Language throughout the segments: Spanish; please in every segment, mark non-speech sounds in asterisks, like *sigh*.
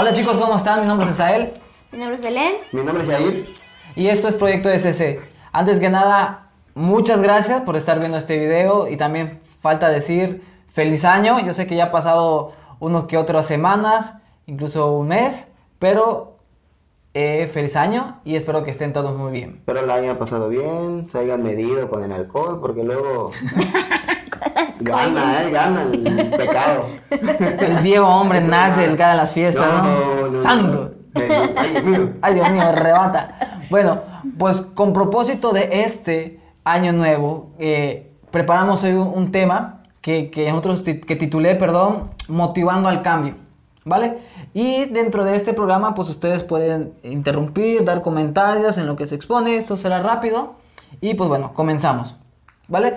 Hola chicos, ¿cómo están? Mi nombre es Isael Mi nombre es Belén. Mi nombre es Yair. y esto es Proyecto SC. Antes que nada, muchas gracias por estar viendo este video y también falta decir feliz año. Yo sé que ya ha pasado unos que otras semanas, incluso un mes, pero eh, feliz año y espero que estén todos muy bien. Espero la hayan pasado bien, se hayan medido con el alcohol, porque luego *laughs* *laughs* gana, eh, gana el pecado. El viejo hombre Eso nace el cada de las fiestas, ¿no? No, no, Santo. no. Ay, Dios mío. *laughs* Ay, Dios mío, arrebata. Bueno, pues con propósito de este año nuevo, eh, preparamos hoy un, un tema que, que nosotros que titulé, perdón, Motivando al Cambio, ¿vale? Y dentro de este programa, pues ustedes pueden interrumpir, dar comentarios en lo que se expone, esto será rápido. Y pues bueno, comenzamos, ¿vale?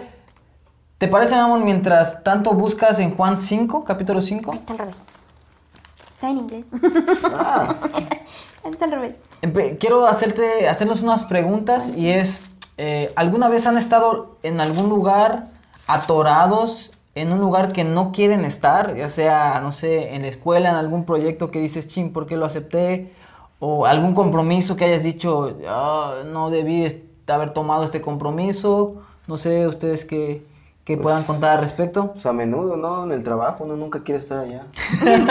¿Te parece, mi amor, mientras tanto buscas en Juan 5, capítulo 5? Está al revés. Está en inglés. Ah, *laughs* Está al revés. Quiero hacerte, hacernos unas preguntas y es, eh, ¿alguna vez han estado en algún lugar atorados, en un lugar que no quieren estar, ya sea, no sé, en la escuela, en algún proyecto que dices, ching, ¿por qué lo acepté? O algún compromiso que hayas dicho, "Ah, no debí haber tomado este compromiso, no sé, ustedes que, que puedan contar al respecto. pues a menudo, ¿no? En el trabajo uno nunca quiere estar allá. *laughs* Sí, hecho.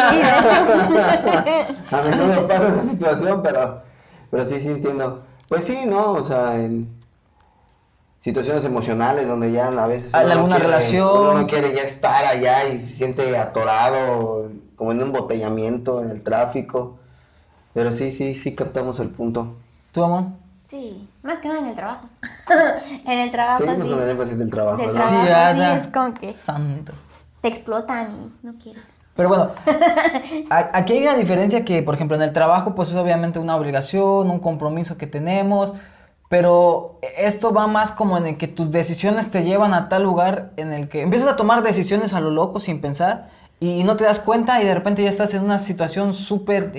*laughs* A menudo pasa esa situación, pero, pero sí, sí entiendo. Pues sí, ¿no? O sea, en situaciones emocionales donde ya a veces... ¿Hay uno no alguna quiere- relación? Uno no quiere ya estar allá y se siente atorado, como en un embotellamiento en el tráfico. Pero sí, sí, sí captamos el punto. ¿Tú, amor? Sí, más que nada en el trabajo. *laughs* en el trabajo, Seguimos sí. con el énfasis del trabajo, Del ¿no? trabajo. sí, es como que- Santo. Te explotan y no quieres. Pero bueno, *laughs* aquí hay una diferencia que, por ejemplo, en el trabajo, pues es obviamente una obligación, un compromiso que tenemos, pero esto va más como en el que tus decisiones te llevan a tal lugar en el que empiezas a tomar decisiones a lo loco sin pensar y no te das cuenta y de repente ya estás en una situación súper...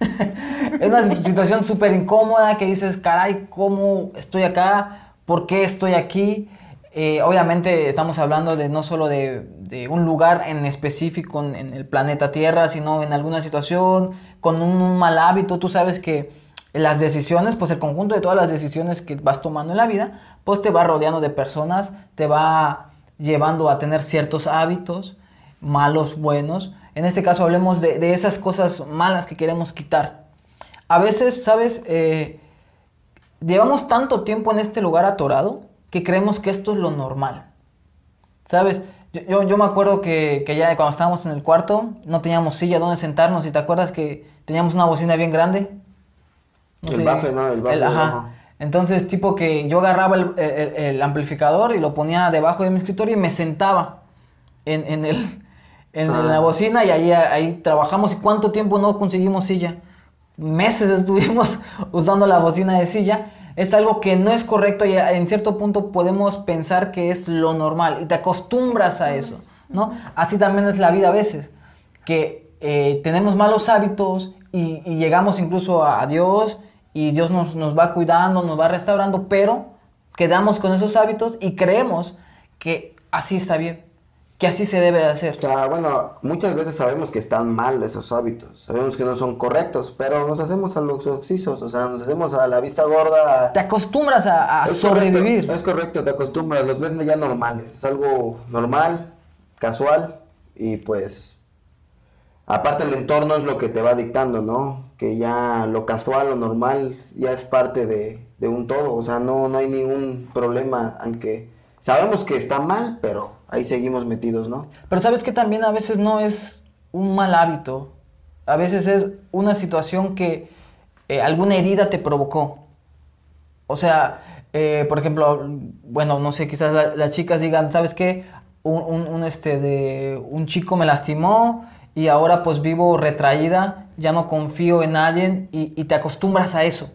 *laughs* es una situación súper incómoda que dices, caray, ¿cómo estoy acá? ¿Por qué estoy aquí? Eh, obviamente estamos hablando de no solo de, un lugar en específico en, en el planeta Tierra, sino en alguna situación, con un, un mal hábito. Tú sabes que las decisiones, pues el conjunto de todas las decisiones que vas tomando en la vida, pues te va rodeando de personas, te va llevando a tener ciertos hábitos, malos, buenos. En este caso hablemos de, de esas cosas malas que queremos quitar. A veces, ¿sabes? Eh, llevamos tanto tiempo en este lugar atorado que creemos que esto es lo normal. ¿Sabes? Yo, yo, yo me acuerdo que, que ya cuando estábamos en el cuarto no teníamos silla donde sentarnos y te acuerdas que teníamos una bocina bien grande. El bafle, ¿no? El bafle ajá. Entonces, tipo que yo agarraba el, el- el amplificador y lo ponía debajo de mi escritorio y me sentaba en, en el, en, en la Ah. bocina y ahí, ahí trabajamos. ¿Y cuánto tiempo no conseguimos silla? Meses *laughs* estuvimos usando la bocina de silla. Es algo que no es correcto y en cierto punto podemos pensar que es lo normal y te acostumbras a eso, ¿no? Así también es la vida a veces, que eh, tenemos malos hábitos y, y llegamos incluso a, a Dios y Dios nos, nos va cuidando, nos va restaurando, pero quedamos con esos hábitos y creemos que así está bien, que así se debe de hacer. O sea, bueno, muchas veces sabemos que están mal esos hábitos, sabemos que no son correctos, pero nos hacemos a los oxisos, o sea, nos hacemos a la vista gorda. a- Te acostumbras a, a Es sobrevivir. correcto, es correcto, te acostumbras, los ves ya normales, es algo normal, casual y pues aparte el entorno es lo que te va dictando, ¿no? Que ya lo casual, lo normal ya es parte de, de un todo, o sea, no, no hay ningún problema, aunque sabemos que está mal, pero ahí seguimos metidos, ¿no? Pero sabes que también a veces no es un mal hábito. A veces es una situación que eh, alguna herida te provocó. O sea, eh, por ejemplo, bueno, no sé, quizás la- las chicas digan, ¿sabes qué? Un, este, de, un chico me lastimó y ahora pues vivo retraída, ya no confío en nadie y, y te acostumbras a eso.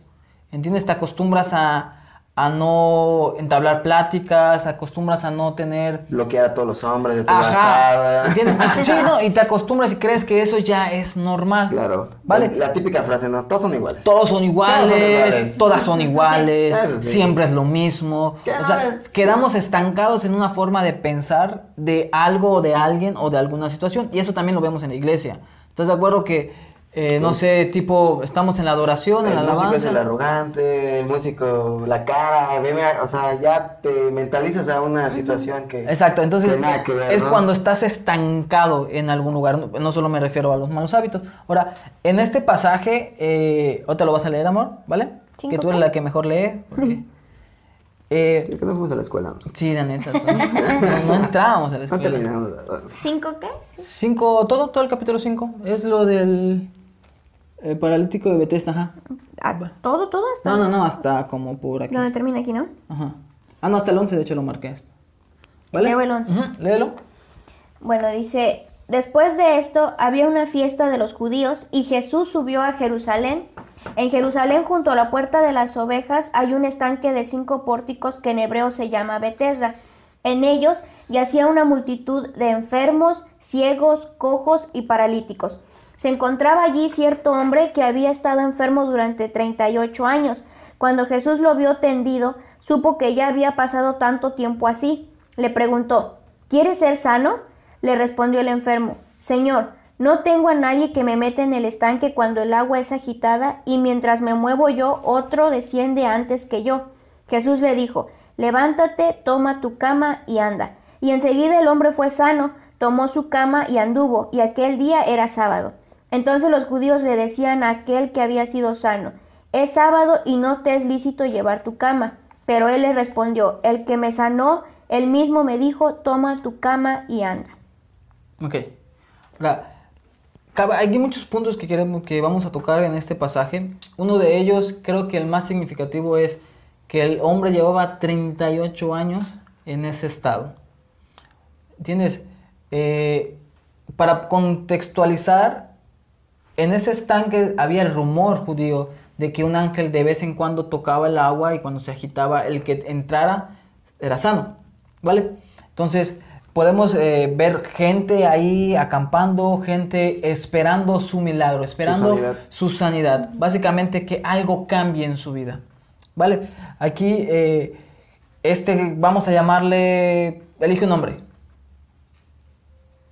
¿Entiendes? Te acostumbras a, a no entablar pláticas, acostumbras a no tener Bloquear a todos los hombres de tu Ajá. *laughs* Sí, no, y te acostumbras y crees que eso ya es normal. Claro. ¿Vale? La, la típica frase, ¿no? Todos son iguales. Todos son iguales, Todos son iguales. todas son iguales, *laughs* sí. siempre es lo mismo. ¿Qué O sea, quedamos estancados en una forma de pensar de algo o de alguien o de alguna situación. Y eso también lo vemos en la iglesia. ¿Estás de acuerdo que eh, no sé, tipo, estamos en la adoración, en El la músico es alabanza. el arrogante, el músico, la cara, o sea, ya te mentalizas a una situación que... Exacto, entonces que nada que ver, es ¿no? cuando estás estancado en algún lugar, no, no solo me refiero a los malos hábitos. Ahora, en este pasaje, eh, ¿o te lo vas a leer, amor? ¿Vale? ¿Cinco Que tú eres la que mejor lee. porque- *laughs* eh, Sí, que no fuimos a la escuela. ¿no? sí, la neta, *laughs* no, no entrábamos a la No escuela. terminamos. la verdad. ¿Cinco qué? Sí. Cinco, todo, todo el capítulo 5, es lo del eh, paralítico de Bethesda, ajá. Ah, ¿Todo, todo hasta No, no, no, hasta como por aquí. donde termina aquí, no? Ajá. Ah, no, hasta el 11, de hecho lo marqué. ¿Vale? Leo el 11. Ujú, léelo. Bueno, dice, después de esto había una fiesta de los judíos y Jesús subió a Jerusalén. En Jerusalén, junto a la puerta de las ovejas, hay un estanque de cinco pórticos que en hebreo se llama Betesda. En ellos yacía una multitud de enfermos, ciegos, cojos y paralíticos. Se encontraba allí cierto hombre que había estado enfermo durante 38 años. Cuando Jesús lo vio tendido, supo que ya había pasado tanto tiempo así. Le preguntó, ¿Quieres ser sano? Le respondió el enfermo, Señor, no tengo a nadie que me meta en el estanque cuando el agua es agitada y mientras me muevo yo, otro desciende antes que yo. Jesús le dijo, levántate, toma tu cama y anda. Y enseguida el hombre fue sano, tomó su cama y anduvo, y aquel día era sábado. Entonces los judíos le decían a aquel que había sido sano, es sábado y no te es lícito llevar tu cama. Pero él le respondió, el que me sanó, él mismo me dijo, toma tu cama y anda. Ok. Ahora, hay muchos puntos que queremos que vamos a tocar en este pasaje. Uno de ellos, creo que el más significativo es que el hombre llevaba 38 años en ese estado. ¿Entiendes? Eh, para contextualizar, en ese estanque había el rumor judío de que un ángel de vez en cuando tocaba el agua y cuando se agitaba el que entrara era sano, ¿vale? Entonces podemos eh, ver gente ahí acampando, gente esperando su milagro, esperando sanidad. su sanidad. Básicamente que algo cambie en su vida, ¿vale? Aquí, eh, este, vamos a llamarle, elige un nombre.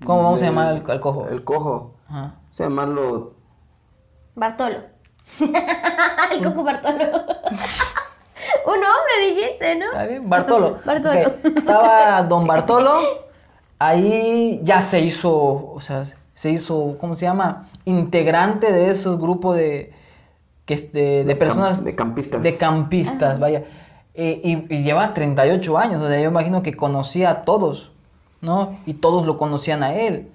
¿Cómo vamos a llamar al, al cojo? El cojo. Ajá. A llamarlo. Bartolo. *laughs* el cojo Bartolo. *laughs* Un hombre dijiste, ¿no? ¿Está bien? Bartolo. *laughs* Bartolo. Estaba don Bartolo. Ahí ya se hizo, o sea, se hizo, ¿cómo se llama? Integrante de esos grupos de, que, de, de personas. de campistas. De campistas, vaya. Eh, y, y lleva 38 años, o sea, yo imagino que conocía a todos, ¿no? Y todos lo conocían a él,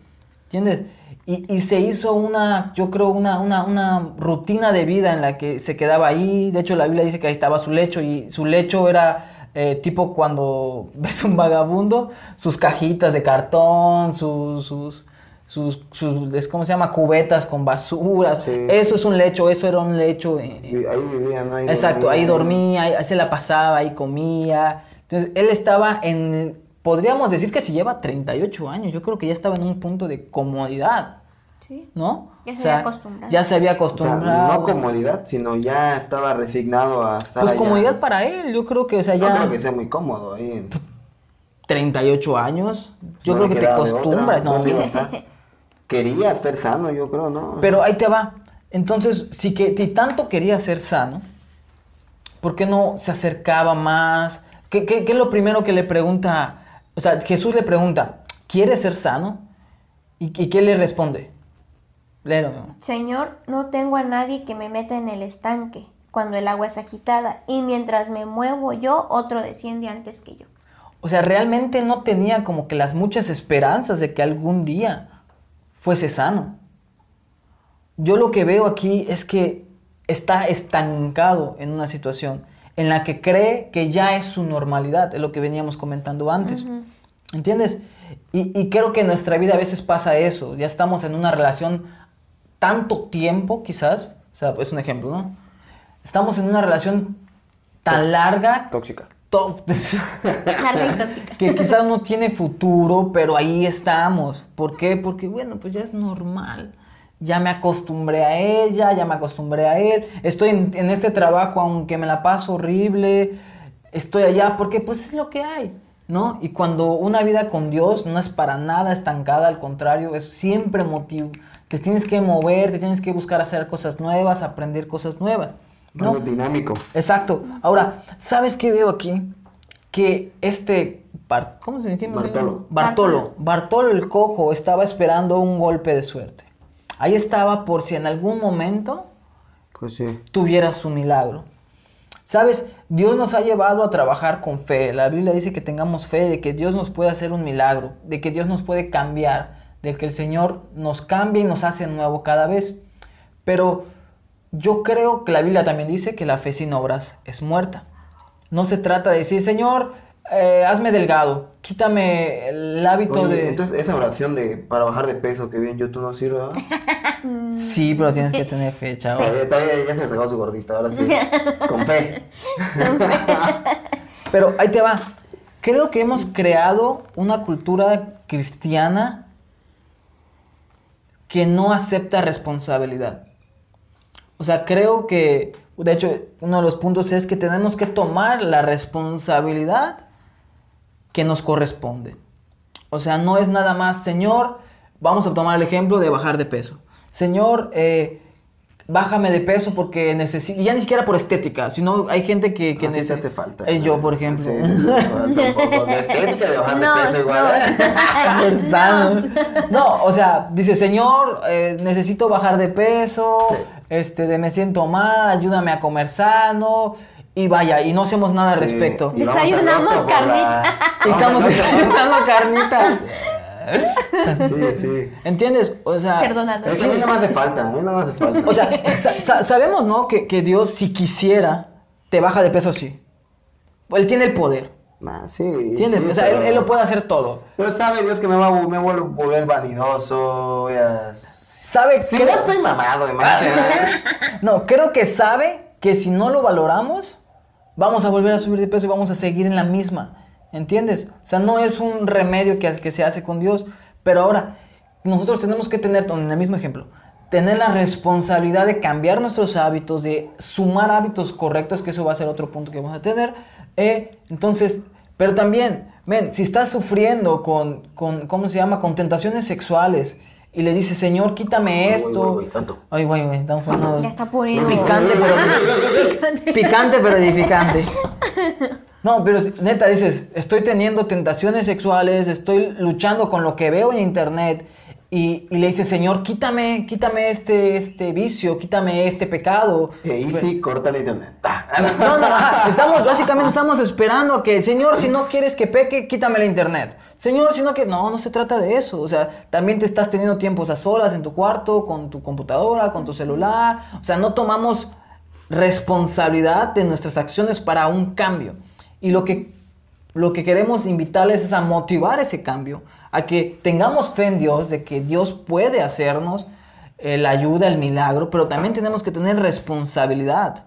¿entiendes? Y, y se hizo una, yo creo, una, una, una rutina de vida en la que se quedaba ahí. De hecho, la Biblia dice que ahí estaba su lecho y su lecho era eh, tipo cuando *laughs* ves un vagabundo, sus cajitas de cartón, sus, sus, sus, sus- ¿cómo se llama? Cubetas con basuras. Sí. Eso es un lecho, eso era un lecho. eh, vi- Ahí vivía, ¿no? Ahí Exacto, ahí dormía, ahí, ahí se la pasaba, ahí comía. Entonces, él estaba en, podríamos decir que si lleva 38 años, yo creo que ya estaba en un punto de comodidad, Sí. ¿no? Ya se O sea, había acostumbrado. Ya se había O sea, acostumbrado. no comodidad, sino ya estaba resignado a estar Pues allá. comodidad para él, yo creo que, o sea, No ya creo que sea muy cómodo ahí. en- 38 años, yo no creo que te acostumbras, ¿no? ¿dónde iba a estar? Quería estar sano, yo creo, ¿no? Pero ahí te va. Entonces, si, que, si tanto quería ser sano, ¿por qué no se acercaba más? ¿Qué, qué- qué es lo primero que le pregunta? O sea, Jesús le pregunta, ¿quieres ser sano? ¿Y, y qué le responde? Léelo. Señor, no tengo a nadie que me meta en el estanque cuando el agua es agitada y mientras me muevo yo, otro desciende antes que yo. O sea, realmente no tenía como que las muchas esperanzas de que algún día fuese sano. Yo lo que veo aquí es que está estancado en una situación en la que cree que ya es su normalidad, es lo que veníamos comentando antes. ¿Entiendes? Y, y creo que en nuestra vida a veces pasa eso, ya estamos en una relación tanto tiempo quizás, o sea, es un ejemplo, ¿no? Estamos en una relación tan larga, Tóxica. to- *laughs* Larga y tóxica. que quizás no tiene futuro, pero ahí estamos. ¿Por qué? Porque, bueno, pues ya es normal. Ya me acostumbré a ella, ya me acostumbré a él. Estoy en, en este trabajo, aunque me la paso horrible. Estoy allá porque, pues, es lo que hay. ¿no? Y cuando una vida con Dios no es para nada estancada, al contrario, es siempre motivo. Te tienes que mover, te tienes que buscar hacer cosas nuevas, aprender cosas nuevas. ¿no? Algo dinámico. Exacto. Ahora, ¿sabes qué veo aquí? Que este... Bar- ¿Cómo se llama? Bartolo. Bartolo. Bartolo el cojo estaba esperando un golpe de suerte. Ahí estaba por si en algún momento Pues sí. tuviera su milagro. ¿Sabes? Dios nos ha llevado a trabajar con fe. La Biblia dice que tengamos fe de que Dios nos puede hacer un milagro, de que Dios nos puede cambiar, de que el Señor nos cambia y nos hace nuevo cada vez. Pero yo creo que la Biblia también dice que la fe sin obras es muerta. No se trata de decir, Señor, eh, hazme delgado, quítame el hábito Oye, de... Entonces, esa oración de para bajar de peso que vi en YouTube no sirve, ¿verdad? *laughs* Sí, pero tienes que tener fe, chavo. Todavía, todavía ya se me sacó su gordito, ahora sí. *laughs* Con fe. *laughs* Pero ahí te va. Creo que hemos creado una cultura cristiana que no acepta responsabilidad. O sea, creo que, de hecho, uno de los puntos es que tenemos que tomar la responsabilidad que nos corresponde. O sea, no es nada más, Señor, vamos a tomar el ejemplo de bajar de peso. Señor, eh, bájame de peso porque necesito, ya ni siquiera por estética, sino hay gente que, que te hace falta. Eh, yo, por ejemplo. Sí, sí, sí, tampoco. De estética de bajar No, peso igual. ¿eh? *laughs* O sea, dice, Señor, eh, necesito bajar de peso, Sí. este, de me siento mal, ayúdame a comer sano, y vaya, y no hacemos nada al Sí, respecto. Desayunamos Oxxo por la- carnita. Y estamos *laughs* desayunando carnitas. Sí, sí. ¿Entiendes? O sea, que a mí no me hace falta, a mí no me hace falta. o sea sa- sa- sabemos, ¿no? Que, que Dios, si quisiera, te baja de peso, sí. Él tiene el poder. Sí, ¿Entiendes? sí, o sea, pero- él, él lo puede hacer todo. Pero sabe Dios que me va a me vuelvo a volver vanidoso. voy a- ¿Sabe Si qué? no estoy mamado, imagínate. *laughs* No, creo que sabe que si no lo valoramos, vamos a volver a subir de peso y vamos a seguir en la misma. ¿Entiendes? O sea, no es un remedio que, que se hace con Dios. Pero ahora, nosotros tenemos que tener, en el mismo ejemplo, tener la responsabilidad de cambiar nuestros hábitos, de sumar hábitos correctos, que eso va a ser otro punto que vamos a tener. Eh, entonces, pero también, ven, si estás sufriendo con, con, ¿cómo se llama? Con tentaciones sexuales y le dices, Señor, quítame esto. Ay, güey, güey, estamos poniendo- Ya está poniendo. Picante, pero *laughs* picante, pero edificante. No, pero neta dices, estoy teniendo tentaciones sexuales, estoy luchando con lo que veo en internet y, y le dices, Señor, quítame, quítame este, este vicio, quítame este pecado. Que Easy, corta el internet. Ta. *laughs* No, no, estamos, básicamente estamos esperando a que, Señor, si no quieres que peque, quítame la internet. Señor, si no que, no, no se trata de eso. O sea, también te estás teniendo tiempos a solas en tu cuarto, con tu computadora, con tu celular. O sea, no tomamos responsabilidad de nuestras acciones para un cambio. Y lo que, lo que queremos invitarles es a motivar ese cambio, a que tengamos fe en Dios, de que Dios puede hacernos eh, la ayuda, el milagro, pero también tenemos que tener responsabilidad.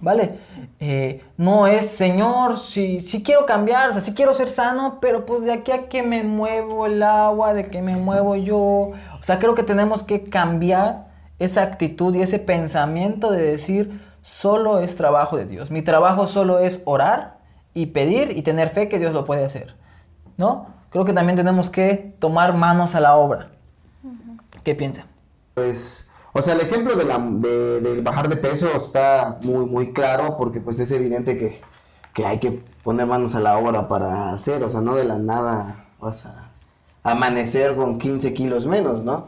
¿Vale? Eh, no es, Señor, si, si quiero cambiar, o sea, si quiero ser sano, pero pues de aquí a que me muevo el agua, de que me muevo yo. O sea, creo que tenemos que cambiar esa actitud y ese pensamiento de decir, solo es trabajo de Dios. Mi trabajo solo es orar y pedir y tener fe que Dios lo puede hacer. ¿No? Creo que también tenemos que tomar manos a la obra. ¿Qué piensan? Pues, o sea, el ejemplo de la, de- del bajar de peso está muy, muy claro porque pues es evidente que, que hay que poner manos a la obra para hacer, o sea, no de la nada vas a amanecer con 15 kilos menos, ¿no?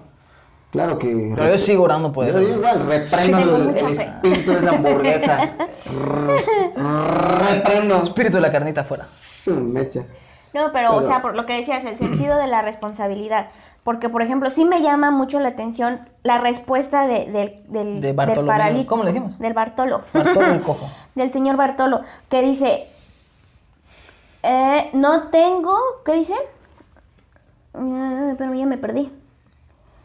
Claro que... Pero yo sigo orando por Yo igual, reprendo Sí, el, el espíritu de esa hamburguesa. Re- *laughs* reprendo. Espíritu de la carnita afuera. Mecha. No, pero, o sea, por lo que decías, el sentido de la responsabilidad. Porque, por ejemplo, sí me llama mucho la atención la respuesta de- del, del, De del paralítico. ¿Cómo le dijimos? Del Bartolo. Bartolo el *laughs* cojo. del señor Bartolo, que dice, eh, no tengo, ¿qué dice? Eh, pero ya me perdí.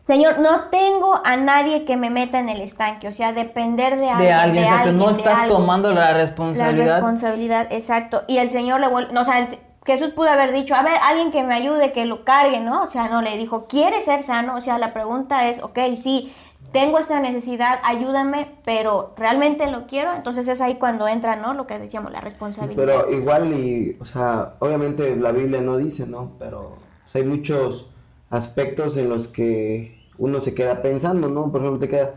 Señor, no tengo a nadie que me meta en el estanque, o sea, depender de alguien. de alguien, exacto. no de estás algo. tomando la La responsabilidad. responsabilidad, exacto. Y el Señor le vuelve, no, o sea, el- Jesús pudo haber dicho, a ver, alguien que me ayude, que lo cargue, ¿no? O sea, no le dijo, ¿quiere ser sano? O sea, la pregunta es, ok, sí, tengo esta necesidad, ayúdame, pero realmente lo quiero, entonces es ahí cuando entra, ¿no? Lo que decíamos, la responsabilidad. Pero igual y, o sea, obviamente la Biblia no dice, ¿no? Pero o sea, hay muchos aspectos en los que uno se queda pensando, ¿no? Por ejemplo, te queda,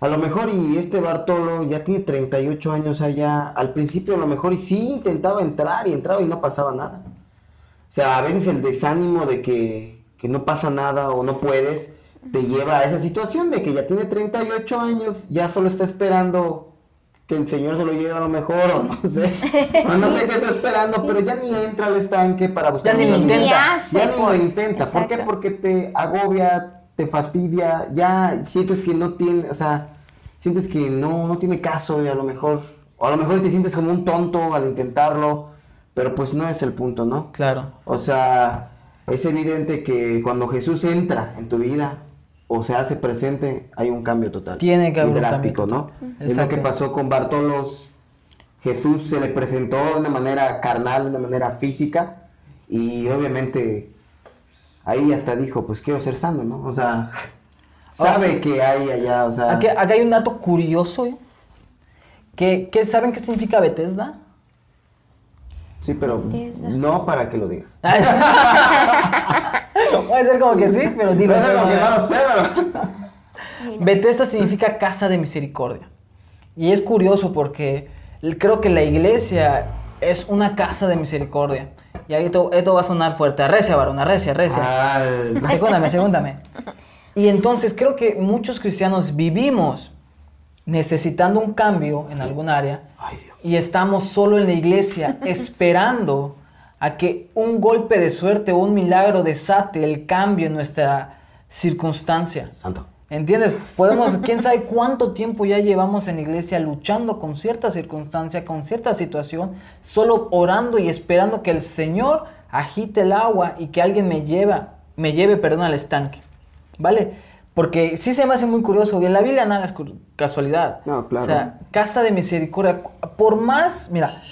a lo mejor y este Bartolo ya tiene 38 años allá, al principio a lo mejor y sí intentaba entrar y entraba y no pasaba nada. O sea, a veces el desánimo de que, que no pasa nada o no puedes, te lleva a esa situación de que ya tiene 38 años, ya solo está esperando que el Señor se lo lleve a lo mejor, o no sé, *laughs* o no sé qué está esperando, pero ya ni entra al estanque para buscar. Ya ni lo intenta. Ya ni lo intenta. ¿Por qué? Exacto. Porque te agobia, te fastidia, ya sientes que no tiene, o sea, sientes que no, no tiene caso y a lo mejor, o a lo mejor te sientes como un tonto al intentarlo, pero pues no es el punto, ¿no? Claro. O sea, es evidente que cuando Jesús entra en tu vida o se hace presente, hay un cambio total. Tiene que haber un drástico, cambio ¿no? Es lo que pasó con Bartolos. Jesús se le presentó de una manera carnal, de una manera física, y obviamente ahí hasta dijo, pues quiero ser sano, ¿no? O sea, *laughs* sabe que hay allá, o sea... Aquí, aquí hay un dato curioso, ¿eh? Que, que ¿Saben qué significa Bethesda? Sí, pero Bethesda. no para que lo digas. *laughs* Puede ser como que sí, pero dilo. No sé, porque no lo sé, pero- Mira. Bethesda significa casa de misericordia. Y es curioso porque creo que la iglesia es una casa de misericordia. Y ahí esto, esto va a sonar fuerte. Arrecia, varón, arrecia, arrecia. Al- Segúndame, segúndame. Y entonces creo que muchos cristianos vivimos necesitando un cambio en algún área Ay, Dios. y estamos solo en la iglesia *laughs* esperando a que un golpe de suerte o un milagro desate el cambio en nuestra circunstancia. Santo. ¿Entiendes? Podemos, quién sabe cuánto tiempo ya llevamos en la iglesia luchando con cierta circunstancia, con cierta situación, solo orando y esperando que el Señor agite el agua y que alguien me lleva, me lleve, perdón, al estanque. ¿Vale? Porque sí se me hace muy curioso, y en la Biblia nada es casualidad. No, claro. O sea, casa de misericordia. Por más, mira,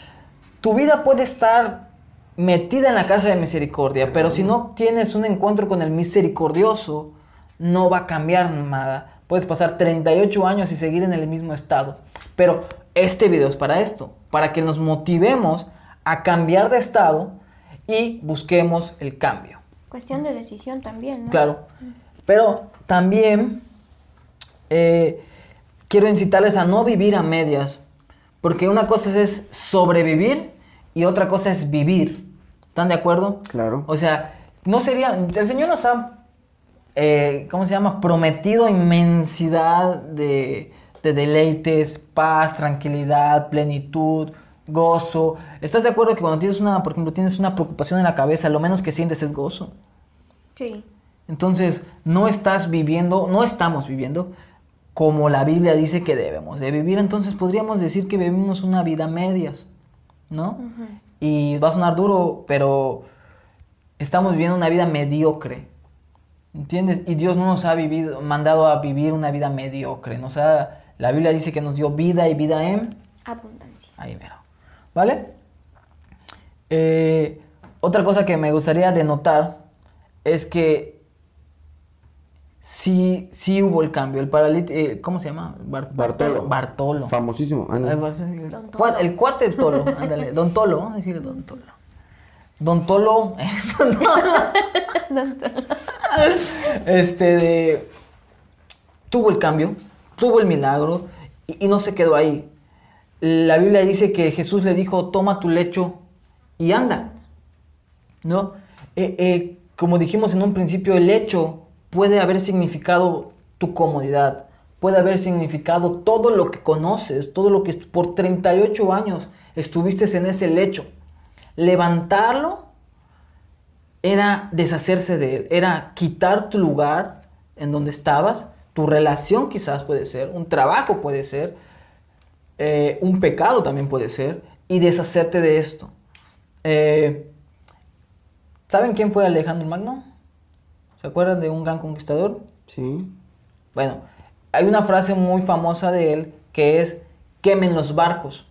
tu vida puede estar metida en la casa de misericordia, pero si no tienes un encuentro con el misericordioso, no va a cambiar nada. Puedes pasar 38 años y seguir en el mismo estado. Pero este video es para esto, para que nos motivemos a cambiar de estado y busquemos el cambio. Cuestión de decisión también, ¿no? Claro. Pero también eh, quiero incitarles a no vivir a medias. Porque una cosa es sobrevivir y otra cosa es vivir. ¿Están de acuerdo? Claro. O sea, no sería. El Señor nos ha. Eh, ¿Cómo se llama? Prometido inmensidad de, de deleites, paz, tranquilidad, plenitud, gozo. ¿Estás de acuerdo que cuando tienes una, por ejemplo, tienes una preocupación en la cabeza, lo menos que sientes es gozo? Sí. Entonces, no estás viviendo, no estamos viviendo como la Biblia dice que debemos de vivir. Entonces, podríamos decir que vivimos una vida medias, ¿no? Y va a sonar duro, pero estamos viviendo una vida mediocre. ¿Entiendes? Y Dios no nos ha vivido, mandado a vivir una vida mediocre. Nos ha, la Biblia dice que nos dio vida y vida en Abundancia. Ahí mero. ¿Vale? Eh, otra cosa que me gustaría denotar es que sí, sí hubo el cambio. El paralítico, ¿cómo se llama? Bar- Bartolo. Bartolo. Famosísimo. Ah, no. Pues, el, Don Tolo. el cuate Tolo, *laughs* ándale. Don Tolo, vamos a decirle Don Tolo. Don Tolo, *laughs* este tuvo el cambio, tuvo el milagro y, y no se quedó ahí. La Biblia dice que Jesús le dijo, toma tu lecho y anda. ¿No? Eh, eh, como dijimos en un principio, el hecho puede haber significado tu comodidad, puede haber significado todo lo que conoces, todo lo que por 38 años estuviste en ese lecho. Levantarlo era deshacerse de él, era quitar tu lugar en donde estabas, tu relación quizás puede ser, un trabajo puede ser, eh, un pecado también puede ser, y deshacerte de esto. Eh, ¿Saben quién fue Alejandro Magno? ¿Se acuerdan de un gran conquistador? Sí. Bueno, hay una frase muy famosa de él que es quemen los barcos.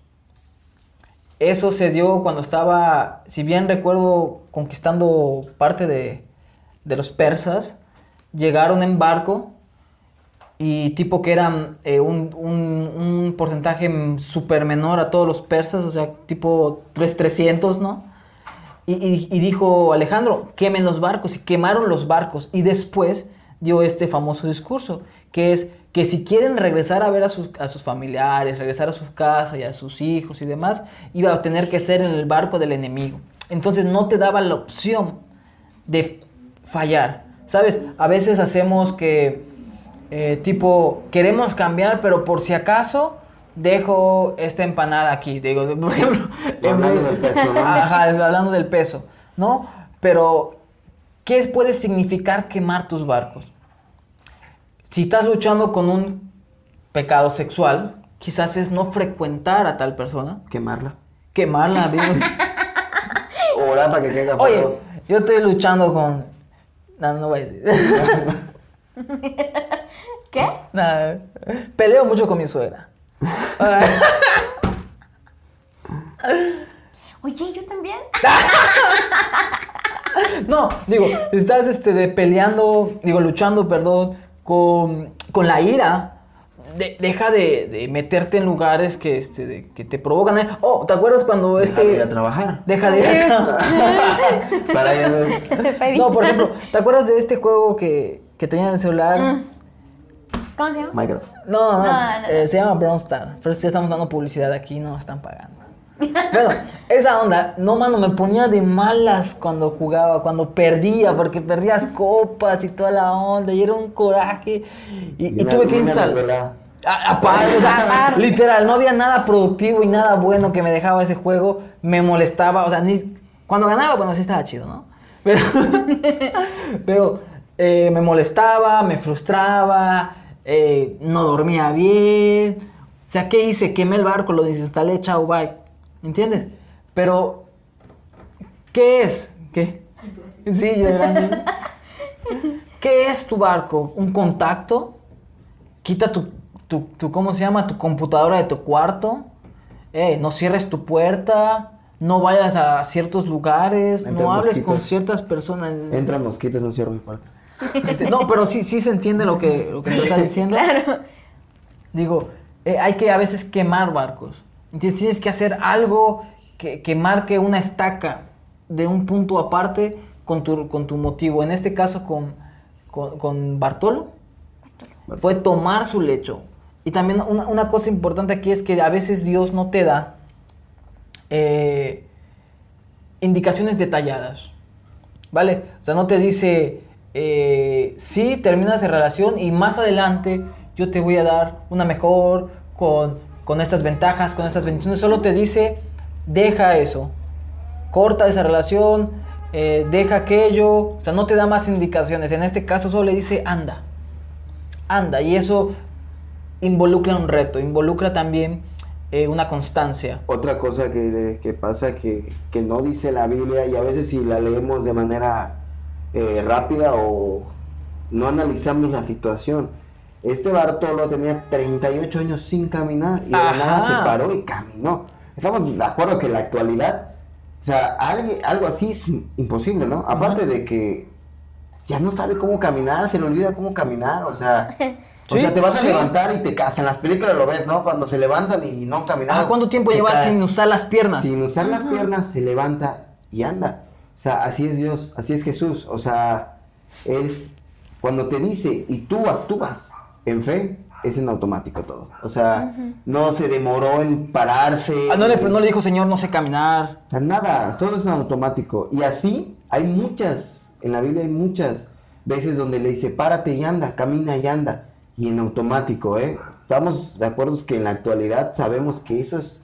Eso se dio cuando estaba, si bien recuerdo, conquistando parte de, de los persas. Llegaron en barco y tipo que eran eh, un, un, porcentaje súper menor a todos los persas, o sea, tipo 3, 300, ¿no? Y- y dijo Alejandro, quemen los barcos, y quemaron los barcos. Y después dio este famoso discurso, que es que si quieren regresar a ver a sus, a sus familiares, regresar a su casa y a sus hijos y demás, iba a tener que ser en el barco del enemigo. Entonces no te daba la opción de fallar. ¿Sabes? A veces hacemos que, eh, tipo, queremos cambiar, pero por si acaso dejo esta empanada aquí. Digo, *laughs* por ejemplo, Hablando del peso, ¿no? *laughs* Ajá, hablando del peso, ¿no? Pero, ¿qué puede significar quemar tus barcos? Si estás luchando con un pecado sexual, quizás es no frecuentar a tal persona, Quemarla. quemarla, digo. *laughs* Orar para que caiga Oye, fuego. yo estoy luchando con... No, no voy a decir. *laughs* ¿Qué? Nada, peleo mucho con mi suegra. Oye, yo también. *laughs* No, digo, estás este, de peleando, digo, luchando, perdón, con, con la ira. De- deja de, de meterte en lugares que, este, de- que te provocan. ¿eh? Oh, ¿te acuerdas cuando Deja este... de ir a trabajar. Deja de ir a *laughs* trabajar. *laughs* Para ir *laughs* No, por ejemplo, ¿te acuerdas de este juego que, que tenía en el celular? Mm. ¿Cómo se llama? Minecraft. No, no, No, no, eh, no. se llama Bronze Star. Pero si estamos dando publicidad aquí, no nos están pagando. Bueno, esa onda, no mano, me ponía de malas cuando jugaba, cuando perdía, porque perdías copas y toda la onda, y era un coraje. Y, tuve que instalar. Aparte, o sea, literal, no había nada productivo y nada bueno que me dejaba ese juego. Me molestaba, o sea, ni cuando ganaba, bueno, sí estaba chido, ¿no? Pero, *laughs* pero eh, me molestaba, me frustraba, eh, no dormía bien. O sea, ¿qué hice? Quemé el barco, lo desinstalé, chao, bye. ¿Entiendes? Pero, ¿qué es? ¿Qué? Sí, yo grande. ¿Qué es tu barco? ¿Un contacto? Quita tu, tu, tu- ¿cómo se llama? Tu computadora de tu cuarto. Eh, no cierres tu puerta. No vayas a ciertos lugares. Entran no hables con ciertas personas. Entran mosquitos, no cierro mi puerta. Este, no, pero sí, sí se entiende lo que, lo que te estás diciendo. Claro. Digo, eh, hay que a veces quemar barcos. Entonces tienes que hacer algo que, que marque una estaca de un punto aparte con tu, con tu motivo. En este caso con, con, con Bartolo, fue tomar su lecho. Y también una, una cosa importante aquí es que a veces Dios no te da eh, indicaciones detalladas. ¿Vale? O sea, no te dice, eh, sí, terminas de relación y más adelante yo te voy a dar una mejor con, con estas ventajas, con estas bendiciones. Solo te dice, deja eso, corta esa relación, eh, deja aquello. O sea, no te da más indicaciones. En este caso solo le dice, anda, anda. Y eso involucra un reto, involucra también eh, una constancia. Otra cosa que, pasa que, que no dice la Biblia y a veces si la leemos de manera eh, rápida o no analizamos la situación. Este Bartolo tenía 38 años sin caminar y de nada se paró y caminó. Estamos de acuerdo que en la actualidad, o sea, alguien- algo así es imposible, ¿no? Aparte de que ya no sabe cómo caminar, se le olvida cómo caminar, o sea... *laughs* O sea, te vas a sí. levantar y te caes. En las películas lo ves, ¿no? Cuando se levantan y no caminan. Ah, ¿Cuánto tiempo llevas sin usar las piernas? Sin usar las piernas, se levanta y anda. O sea, así es Dios, así es Jesús. O sea, es cuando te dice y tú actúas en fe, es en automático todo. O sea, no se demoró en pararse. Ah, no, le, no le dijo, Señor, no sé caminar. O sea, nada, todo es en automático. Y así hay muchas, en la Biblia hay muchas veces donde le dice, párate y anda, camina y anda. Y en automático, ¿eh? Estamos de acuerdo que en la actualidad sabemos que eso es,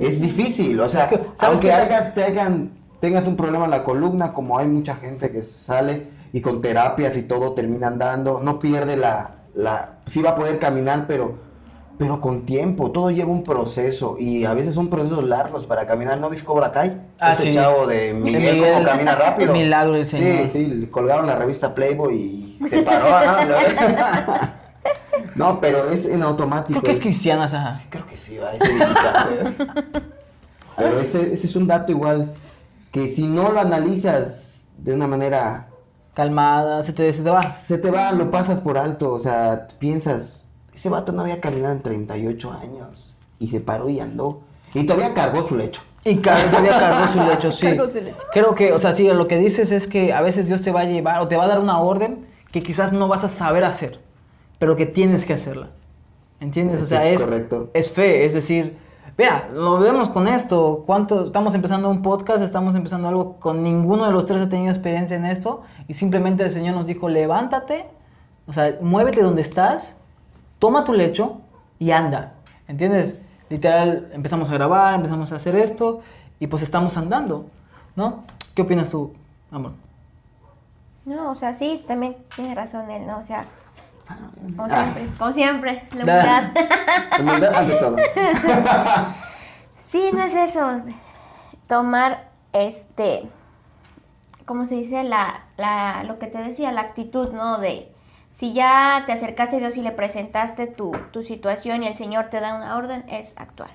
es difícil. O sea, Es que, ¿sabes aunque hagas, te hagan- tengas un problema en la columna, como hay mucha gente que sale y con terapias y todo termina andando, no pierde la... la sí va a poder caminar, pero pero con tiempo, todo lleva un proceso y a veces son procesos largos para caminar. ¿No viste Cobra Kai? Ah, Ese sí. chavo de Miguel, De Miguel. cómo camina rápido. Milagro del Señor. Sí, sí, colgaron la revista Playboy y se paró, ¿no? *laughs* *laughs* no, pero es en automático. Creo que es cristiana esa. Sí, creo que sí, va, ese mexicano. *laughs* Pero ese, ese es un dato igual que si no lo analizas de una manera calmada, se te, se te va. Se te va, lo pasas por alto, o sea, piensas, ese vato no había caminado en 38 años y se paró y andó. Y todavía cargó su lecho. Y car- todavía cargó su lecho, *laughs* sí. Cargó su lecho. Creo que, o sea, sí, lo que dices es que a veces Dios te va a llevar o te va a dar una orden que quizás no vas a saber hacer, pero que tienes que hacerla. ¿Entiendes? O Eso sea, es es, correcto. es fe, es decir, vea, lo vemos con esto, cuánto estamos empezando un podcast, estamos empezando algo con ninguno de los tres ha tenido experiencia en esto y simplemente el Señor nos dijo, levántate, o sea, muévete donde estás, toma tu lecho y anda. ¿Entiendes? Literal, empezamos a grabar, empezamos a hacer esto y pues estamos andando, ¿no? ¿Qué opinas tú, amor? No, o sea, sí, también tiene razón él, ¿no? O sea, como Ah. siempre, como siempre, la humildad. Humildad ante todo. *laughs* sí, no es eso. Tomar, este, ¿cómo se dice? La, la, lo que te decía, la actitud, ¿no? De, si ya te acercaste a Dios y le presentaste tu, tu situación y el Señor te da una orden, es actuar.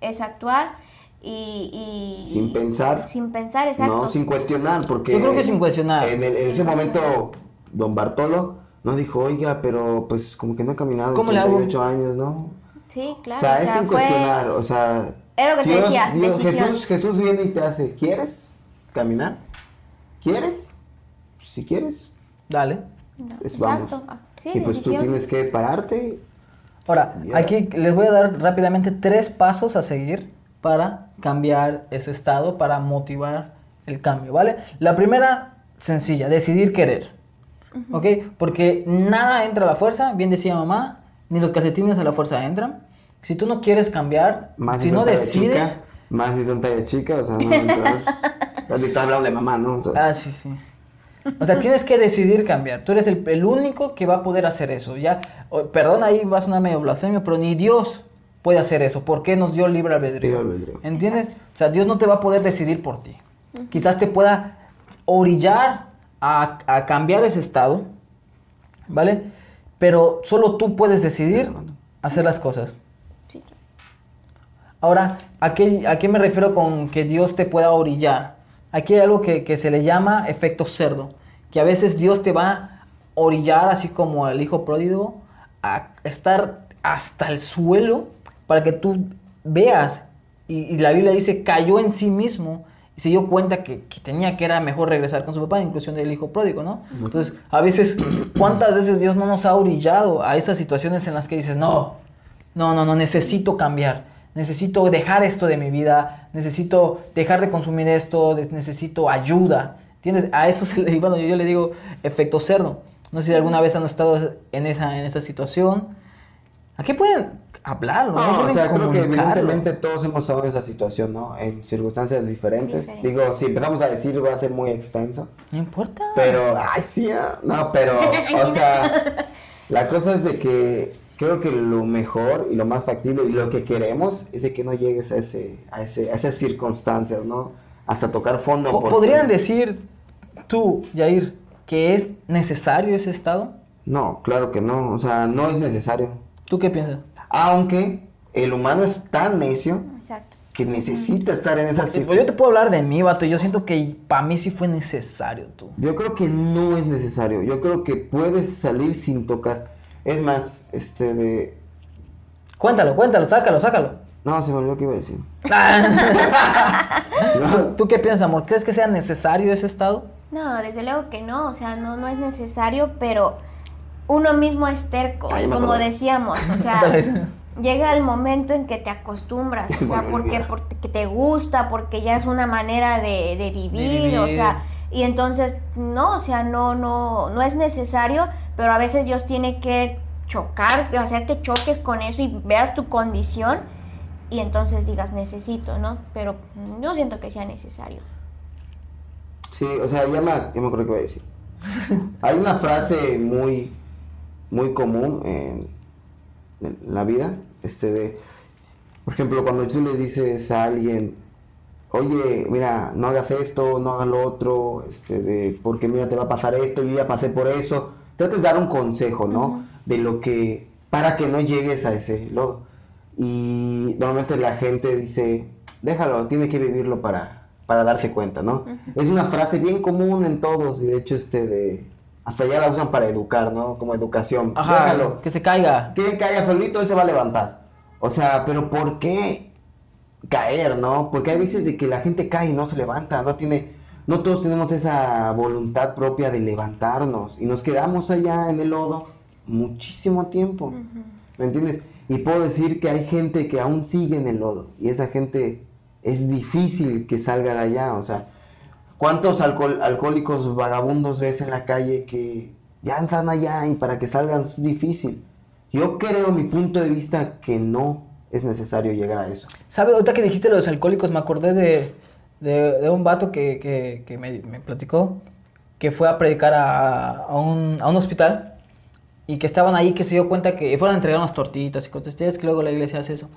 Es actuar y... y- Sin pensar. Sin pensar, exacto. No, sin cuestionar, porque... Yo creo que sin cuestionar. En, el- en ese momento, don Bartolo nos dijo, oiga, pero pues como que no he caminado ¿Cómo le hago? 38 años, ¿no? Sí, claro. o sea, es sin fue- cuestionar, o sea... Era lo que te decía, decisión. Jesús, Jesús viene y te hace, ¿quieres caminar? ¿Quieres? Si quieres, Dale. No, pues exacto. vamos. Ah, Sí, y pues tú decisión. tienes que pararte. Ahora, Ya. aquí les voy a dar rápidamente tres pasos a seguir para cambiar ese estado, para motivar el cambio, ¿vale? La primera, sencilla, decidir querer, ¿ok? Porque nada entra a la fuerza, bien decía mamá, ni los calcetines a la fuerza entran. Si tú no quieres cambiar, Más si si no decides... chica, más si son talla chica, o sea, no entrar. *laughs* Ahorita hablando de mamá, ¿no? Entonces, Ah, sí, sí. O sea, tienes que decidir cambiar. Tú eres el, el único que va a poder hacer eso. Ya, perdón, ahí va a sonar medio blasfemio, pero ni Dios puede hacer eso. ¿Por qué nos dio libre albedrío? Libre albedrío. ¿Entiendes? O sea, Dios no te va a poder decidir por ti. Quizás te pueda orillar a, a cambiar ese estado, ¿vale? Pero solo tú puedes decidir hacer las cosas. Sí. Ahora, ¿a qué, ¿a qué me refiero con que Dios te pueda orillar? Aquí hay algo que, que se le llama efecto cerdo, que a veces Dios te va a orillar, así como al hijo pródigo, a estar hasta el suelo para que tú veas. Y, y la Biblia dice, cayó en sí mismo y se dio cuenta que, que tenía que era mejor regresar con su papá, inclusión del hijo pródigo, ¿no? Entonces, a veces, *clears throat* ¿cuántas veces Dios no nos ha orillado a esas situaciones en las que dices, no, no, no, no, necesito cambiar. Necesito dejar esto de mi vida. Necesito dejar de consumir esto. necesito ayuda. ¿Entiendes? A eso se le, *laughs* bueno, yo, yo le digo efecto cerdo. No sé si alguna vez han estado en esa, en esa situación. Aquí pueden hablarlo, ¿no? No, o sea, creo que evidentemente todos hemos estado en esa situación, ¿no? En circunstancias diferentes. Diferente. Digo, si empezamos a decir va a ser muy extenso. No importa. Pero, ay, sí, ah, no, pero, *laughs* o sea, la cosa es de que creo que lo mejor y lo más factible y lo que queremos es de que no llegues a, ese, a, ese, a esas circunstancias, ¿no? Hasta tocar fondo. Po- porque- ¿Podrían decir tú, Yair, que es necesario ese estado? No, claro que no, o sea, no es necesario. ¿Tú qué piensas? Aunque el humano es tan necio Exacto. que necesita estar en esa pues yo te puedo hablar de mí, vato. Yo siento que para mí sí fue necesario, tú. Yo creo que no es necesario. Yo creo que puedes salir sin tocar. Es más, este de. Cuéntalo, cuéntalo, sácalo, sácalo. No, se me olvidó qué iba a decir. *laughs* ¿Tú, tú qué piensas, amor? ¿Crees que sea necesario ese estado? No, desde luego que no, o sea, no, no es necesario, pero uno mismo es terco, Ay, como acordé. decíamos, o *laughs* sea, llega el momento en que te acostumbras, *laughs* o Se sea, porque, porque te gusta, porque ya es una manera de, de vivir, o vivir. sea, y entonces, no, o sea, no, no, no es necesario, pero a veces Dios tiene que chocar, hacer que choques con eso y veas tu condición y entonces digas necesito, ¿no? Pero yo siento que sea necesario. Sí, o sea, ya me, ya me acuerdo qué iba a decir. Hay una frase muy, muy común en, en la vida, este de, por ejemplo, cuando tú le dices a alguien, oye, mira, no hagas esto, no hagas lo otro, este de, porque mira, te va a pasar esto, yo ya pasé por eso, tratas de dar un consejo, ¿no? De lo que, para que no llegues a ese lodo. Y normalmente la gente dice, déjalo, tiene que vivirlo para, para darse cuenta, ¿no? Es una frase bien común en todos y de hecho este de hasta ya la usan para educar, ¿no? Como educación. Ajá, Déjalo. que se caiga. Que caiga solito, él se va a levantar. O sea, pero ¿por qué caer, no? Porque hay veces de que la gente cae y no se levanta, no tiene, no todos tenemos esa voluntad propia de levantarnos y nos quedamos allá en el lodo muchísimo tiempo, ¿me entiendes? Y puedo decir que hay gente que aún sigue en el lodo y esa gente es difícil que salga de allá, o sea, ¿cuántos alcohol- alcohólicos vagabundos ves en la calle que ya entran allá y para que salgan es difícil? Yo creo, mi punto de vista, que no es necesario llegar a eso. ¿Sabes? Ahorita que dijiste los alcohólicos, me acordé de, de, de un vato que, que, que me, me platicó que fue a predicar a, a un, a un hospital y que estaban ahí, que se dio cuenta que fueron a entregar unas tortitas y cosas. Que luego la iglesia hace eso.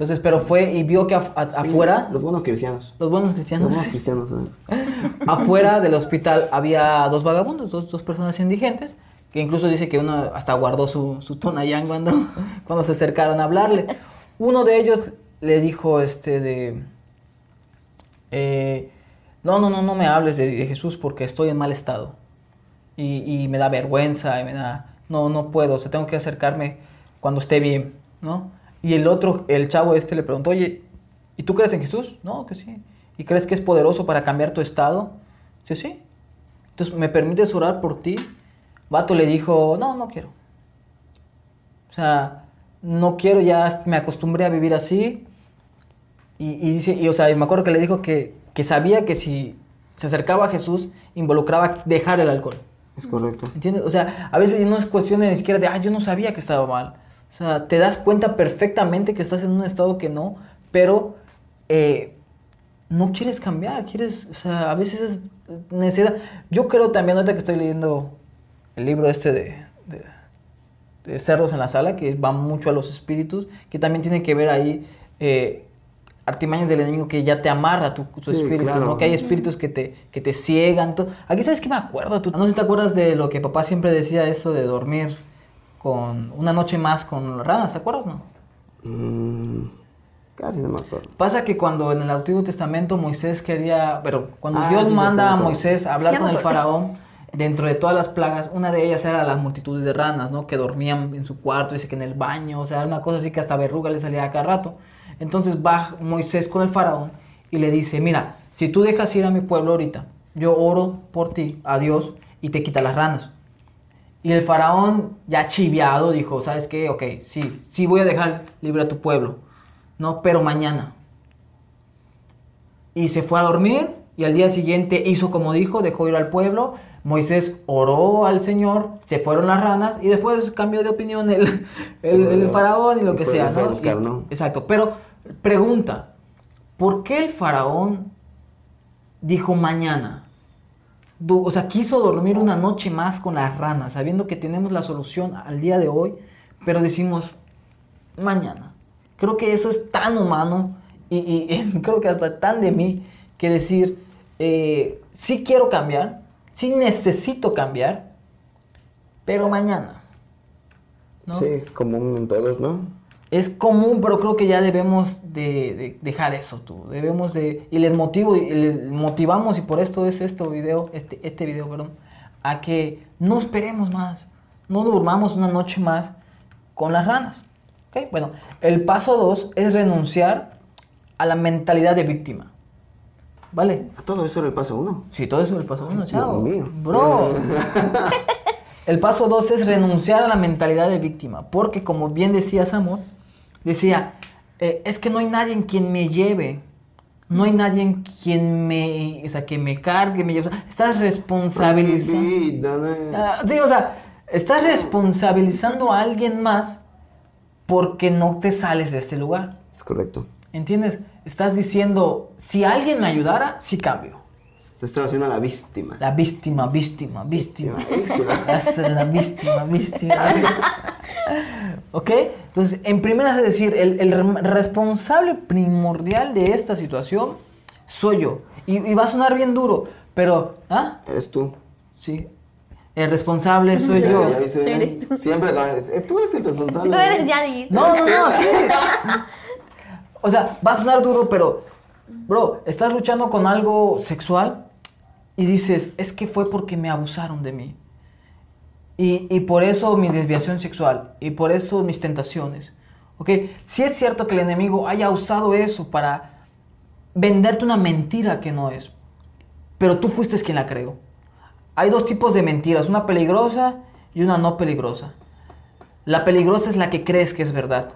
Entonces, pero fue y vio que af- a- afuera, Los buenos cristianos. los buenos Los cristianos, buenos cristianos. ¿eh? *laughs* afuera del hospital había dos vagabundos, dos, dos personas indigentes, que incluso dice que uno hasta guardó su, su tonayán cuando, *laughs* cuando se acercaron a hablarle. Uno de ellos le dijo, este, de, eh, no, no, no, no me hables de, de Jesús porque estoy en mal estado. Y, y me da vergüenza, y me da, no, no puedo, o sea, tengo que acercarme cuando esté bien, ¿no? Y el otro, el chavo este le preguntó, oye, ¿y tú crees en Jesús? No, que sí. ¿Y crees que es poderoso para cambiar tu estado? Sí, sí. Entonces, ¿me permites orar por ti? Vato le dijo, no, no quiero. O sea, no quiero, ya me acostumbré a vivir así. Y, y dice, y, o sea, y me acuerdo que le dijo que, que sabía que si se acercaba a Jesús, involucraba dejar el alcohol. Es correcto. ¿Entiendes? O sea, a veces no es cuestión ni siquiera de, ah, yo no sabía que estaba mal. O sea, te das cuenta perfectamente que estás en un estado que no, pero eh, no quieres cambiar, quieres, o sea, a veces es necesidad. Yo creo también, ahorita que estoy leyendo el libro este de, de, de Cerros en la Sala, que va mucho a los espíritus, que también tiene que ver ahí eh, artimañas del enemigo que ya te amarra tu, tu Sí, espíritu, claro. ¿no? Que hay espíritus que te, que te ciegan. todo. Aquí, ¿sabes qué me acuerdo? Tú, no sé si te acuerdas de lo que papá siempre decía, esto de dormir con una noche más con ranas, ¿te acuerdas, no? Mm, casi no me acuerdo. Pasa que cuando en el Antiguo Testamento Moisés quería, pero cuando Ah, Dios sí, manda a. Moisés a hablar con el faraón, dentro de todas las plagas, una de ellas era las multitudes de ranas, ¿no? Que dormían en su cuarto, dice que en el baño, o sea, una cosa así que hasta verruga le salía a cada rato. Entonces va Moisés con el faraón y le dice, mira, si tú dejas ir a mi pueblo ahorita, yo oro por ti a Dios y te quita las ranas. Y el faraón, ya chiviado, dijo, ¿sabes qué? Ok, sí, sí voy a dejar libre a tu pueblo, ¿no? Pero mañana. Y se fue a dormir y al día siguiente hizo como dijo, dejó ir al pueblo. Moisés oró al Señor, se fueron las ranas y después cambió de opinión el, *laughs* el- el faraón y lo que sea, ¿no? buscar, Y- ¿no? Exacto, pero pregunta, ¿por qué el faraón dijo mañana? O sea, quiso dormir una noche más con las ranas, sabiendo que tenemos la solución al día de hoy, pero decimos mañana. Creo que eso es tan humano y, *laughs* creo que hasta tan de mí que decir, eh, sí quiero cambiar, sí necesito cambiar, pero mañana. Sí, es común en todos, ¿no? Es común, pero creo que ya debemos de, de dejar eso, tú. Debemos de... Y les motivo, y les motivamos, y por esto es este video, este, este video, perdón, a que no esperemos más. No durmamos una noche más con las ranas. ¿Ok? Bueno, el paso dos es renunciar a la mentalidad de víctima. ¿Vale? Todo eso le pasa a uno. Sí, todo eso es el paso uno, chao. Dios mío. Bro. *laughs* El paso dos es renunciar a la mentalidad de víctima. Porque, como bien decía Samuel, decía: eh, Es que no hay nadie en quien me lleve. No hay nadie en quien me. O sea, que me cargue, me lleve. O sea, estás responsabilizando. Sí. Ah, sí, o sea, estás responsabilizando a alguien más porque no te sales de ese lugar. Es correcto. ¿Entiendes? Estás diciendo: Si alguien me ayudara, sí cambio. Se está haciendo a la víctima. La víctima, víctima, víctima. *laughs* La víctima, víctima. *laughs* ¿Ok? Entonces, en primera es decir, el, el responsable primordial de esta situación soy yo. Y, y va a sonar bien duro, pero, ¿ah? Eres tú. Sí. El responsable soy Ya, yo. Eres tú. Siempre eh, tú eres el responsable. Tú eres, ya dijiste. No, no, no, sí. *laughs* O sea, va a sonar duro, pero Bro, estás luchando con algo sexual y dices, es que fue porque me abusaron de mí. Y, y por eso mi desviación sexual, y por eso mis tentaciones. ¿Ok? Si es cierto que el enemigo haya usado eso para venderte una mentira que no es, pero tú fuiste quien la creó. Hay dos tipos de mentiras, una peligrosa y una no peligrosa. La peligrosa es la que crees que es verdad.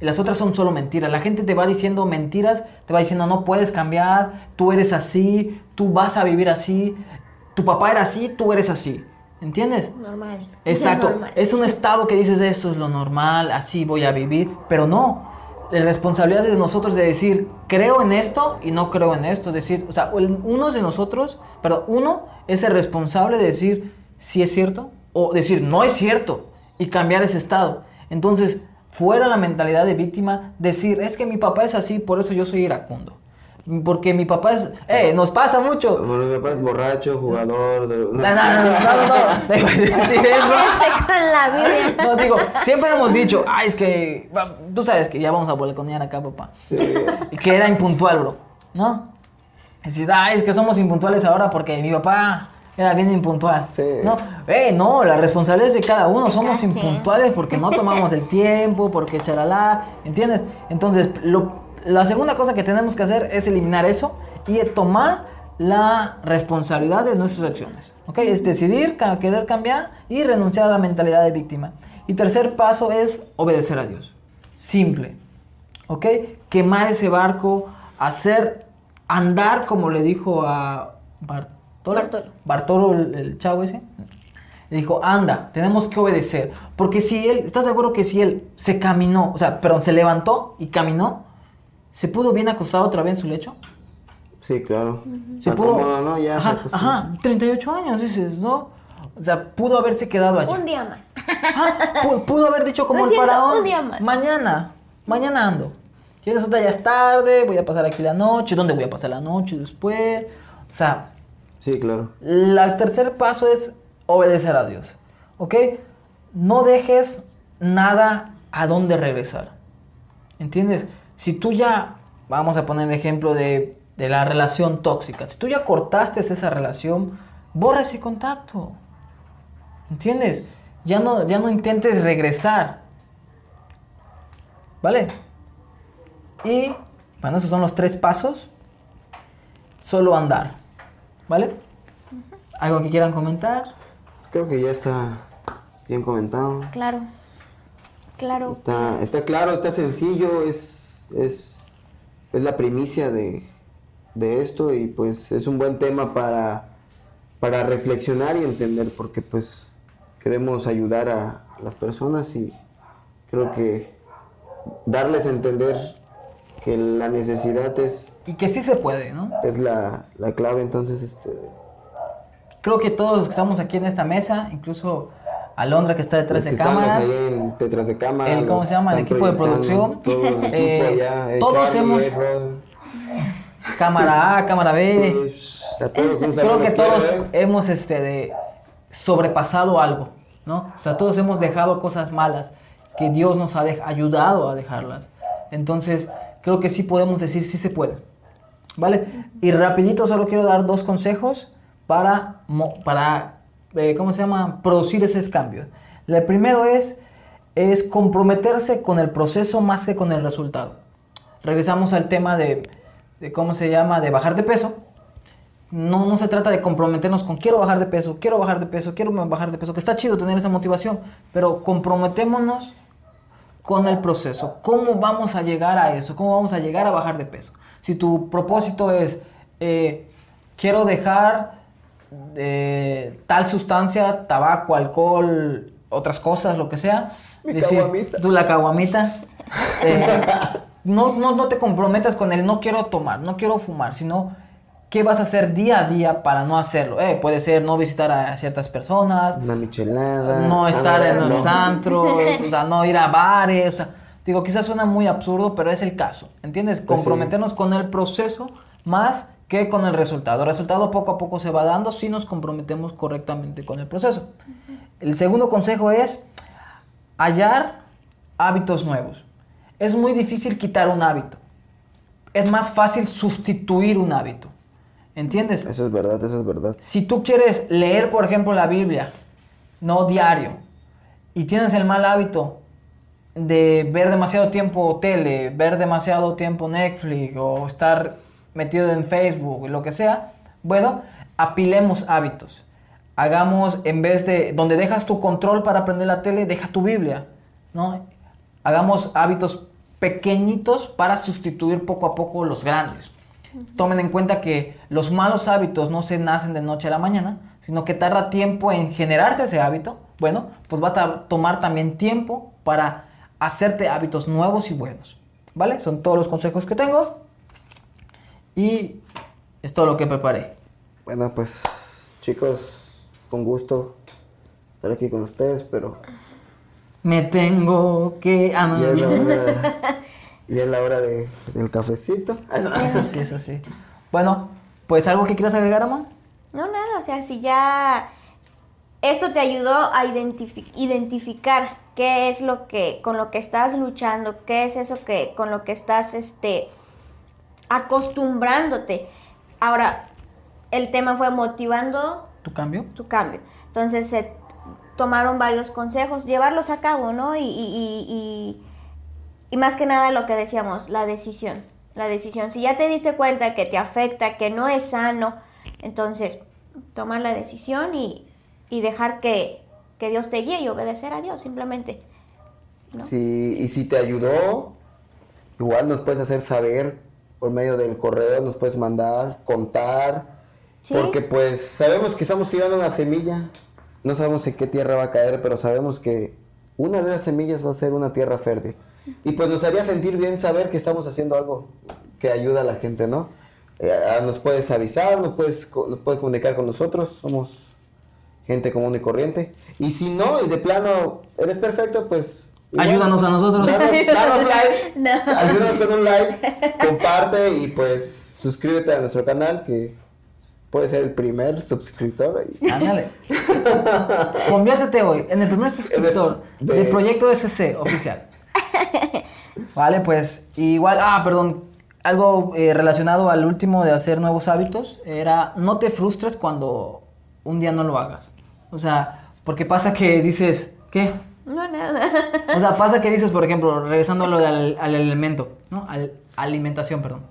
Y las otras son solo mentiras. La gente te va diciendo mentiras, te va diciendo no puedes cambiar, tú eres así, tú vas a vivir así, tu papá era así, tú eres así. ¿Entiendes? Normal. *laughs* Exacto. Normal. Es un estado que dices esto es lo normal, así voy a vivir, pero no. La responsabilidad es de nosotros de decir creo en esto y no creo en esto. Es decir, o sea, uno de nosotros, pero uno es el responsable de decir si es cierto o decir no es cierto y cambiar ese estado. Entonces, fuera la mentalidad de víctima, decir es que mi papá es así, por eso yo soy iracundo. Porque mi papá es. ¡Eh! Nos pasa mucho. Bueno, mi papá es borracho, jugador. de- No, no, no, no, no, no. Con *laughs* la Biblia. *laughs* No, digo, siempre hemos dicho, ay, es que, tú sabes que ya vamos a balconear acá, papá. Y Que era impuntual, bro, ¿no? Y dices, ay, es que somos impuntuales ahora porque mi papá era bien impuntual. Sí. No, eh, no, la responsabilidad es de cada uno, somos impuntuales porque no tomamos el tiempo, porque charalá, ¿entiendes? Entonces, lo- la segunda cosa que tenemos que hacer es eliminar eso y tomar la responsabilidad de nuestras acciones. ¿Ok? Es decidir, ca- querer cambiar y renunciar a la mentalidad de víctima. Y tercer paso es obedecer a Dios. Simple. ¿Ok? Quemar ese barco, hacer andar como le dijo a Bartolo. Bartolo. Bartolo, el, el chavo ese. Le dijo, anda, tenemos que obedecer. Porque si él, ¿estás de acuerdo que si él se caminó, o sea, perdón, se levantó y caminó, se pudo bien acostado otra vez en su lecho? Sí, claro. Se Se pudo. acomoda, ¿no? Ya. ajá, se acostó. ajá, 38 años, dices, ¿no? O sea, pudo haberse quedado allí. Un día más. Pudo haber dicho como el faraón. un día más. Mañana, mañana ando. Si resulta ya es tarde, voy a pasar aquí la noche. ¿Dónde voy a pasar la noche después? O sea, Sí, claro. el tercer paso es obedecer a Dios. ¿Ok? No dejes nada a dónde regresar. ¿Entiendes? Si tú ya, vamos a poner el ejemplo de, de la relación tóxica. Si tú ya cortaste esa relación, borra ese contacto. ¿Entiendes? Ya no, ya no intentes regresar. ¿Vale? Y, bueno, esos son los tres pasos. Solo andar. ¿Vale? ¿Algo que quieran comentar? Creo que ya está bien comentado. Claro. Claro. Está, está claro, está sencillo, es, es, es la primicia de, de esto y pues es un buen tema para, para reflexionar y entender porque pues queremos ayudar a, a las personas y creo que darles a entender que la necesidad es, Y que sí se puede, ¿no? es la, la clave, entonces este, Creo que todos los que estamos aquí en esta mesa, incluso Alondra que está detrás los que de cámaras, ahí en- detrás de cámara, el- ¿cómo se llama? El equipo de producción. todo el *laughs* equipo Eh, allá, eh, todos Charlie, hemos- eh, Rod. cámara A, cámara B, Pues, a todos creo que quiero, todos ¿eh? hemos este, de, sobrepasado algo, ¿no? O sea, todos hemos dejado cosas malas que Dios nos ha ayudado a dejarlas. Entonces, creo que sí podemos decir sí se puede. ¿Vale? Y rapidito solo quiero dar dos consejos para, para eh, ¿cómo se llama? Producir esos cambios. El primero es, es comprometerse con el proceso más que con el resultado. Regresamos al tema de, de ¿cómo se llama? De bajar de peso. No, no se trata de comprometernos con quiero bajar de peso, quiero bajar de peso, quiero bajar de peso, que está chido tener esa motivación, pero comprometémonos con el proceso. ¿Cómo vamos a llegar a eso? ¿Cómo vamos a llegar a bajar de peso? Si tu propósito es, eh, quiero dejar eh, tal sustancia, tabaco, alcohol, otras cosas, lo que sea. Mi caguamita. Tú la caguamita. eh, no, no, no te comprometas con el no quiero tomar, no quiero fumar, sino qué vas a hacer día a día para no hacerlo. Eh, puede ser no visitar a ciertas personas, Una michelada. no estar en los no. antros, o sea, no ir a bares, o sea, digo, quizás suena muy absurdo, pero es el caso, ¿entiendes? Pues sí. Comprometernos con el proceso más que con el resultado. El resultado poco a poco se va dando si nos comprometemos correctamente con el proceso. El segundo consejo es hallar hábitos nuevos. Es muy difícil quitar un hábito. es más fácil sustituir un hábito. ¿Entiendes? Eso es verdad, eso es verdad. Si tú quieres leer, por ejemplo, la Biblia, no diario, y tienes el mal hábito de ver demasiado tiempo tele, ver demasiado tiempo Netflix o estar metido en Facebook, lo que sea, bueno, apilemos hábitos. Hagamos, en vez de, donde dejas tu control para aprender la tele, deja tu Biblia, ¿no? Hagamos hábitos pequeñitos para sustituir poco a poco los grandes. Tomen en cuenta que los malos hábitos no se nacen de noche a la mañana, sino que tarda tiempo en generarse ese hábito. Bueno, pues va a tomar también tiempo para hacerte hábitos nuevos y buenos. ¿Vale? Son todos los consejos que tengo. Y es todo lo que preparé. Bueno, pues chicos, con gusto estar aquí con ustedes, pero... Me tengo que... Ah, *laughs* y es la hora de, del cafecito. *laughs* Así es así. Bueno, pues algo que quieras agregar, Amon. No, nada, o sea, si ya esto te ayudó a identificar qué es lo que con lo que estás luchando, qué es eso que con lo que estás este acostumbrándote. Ahora, el tema fue motivando tu cambio. Tu cambio. Entonces se tomaron varios consejos, llevarlos a cabo, ¿no? y, y y más que nada lo que decíamos, la decisión. La decisión. Si ya te diste cuenta que te afecta, que no es sano, entonces tomar la decisión y, dejar que, Dios te guíe y obedecer a Dios simplemente. Sí, y si te ayudó, igual nos puedes hacer saber por medio del correo, nos puedes mandar, contar. Porque pues sabemos que estamos tirando una semilla, no sabemos en qué tierra va a caer, pero sabemos que una de esas semillas va a ser una tierra fértil. Y pues nos haría sentir bien saber que estamos haciendo algo que ayuda a la gente, ¿no? Eh, nos puedes avisar, nos puedes, puedes comunicar con nosotros, somos gente común y corriente. Y si no, y de plano eres perfecto, pues... Ayúdanos a nosotros. Danos, *laughs* like, ayúdanos con un like, *laughs* comparte y pues suscríbete a nuestro canal que puede ser el primer suscriptor. Ándale. *laughs* Conviértete hoy en el primer suscriptor del proyecto SC oficial. vale, pues igual, ah, perdón, algo eh, relacionado al último de hacer nuevos hábitos era no te frustres cuando un día no lo hagas. O sea, porque pasa que dices, ¿qué? No, nada. O sea, pasa que dices, por ejemplo, regresando a lo del al elemento, ¿no? Al, alimentación, perdón.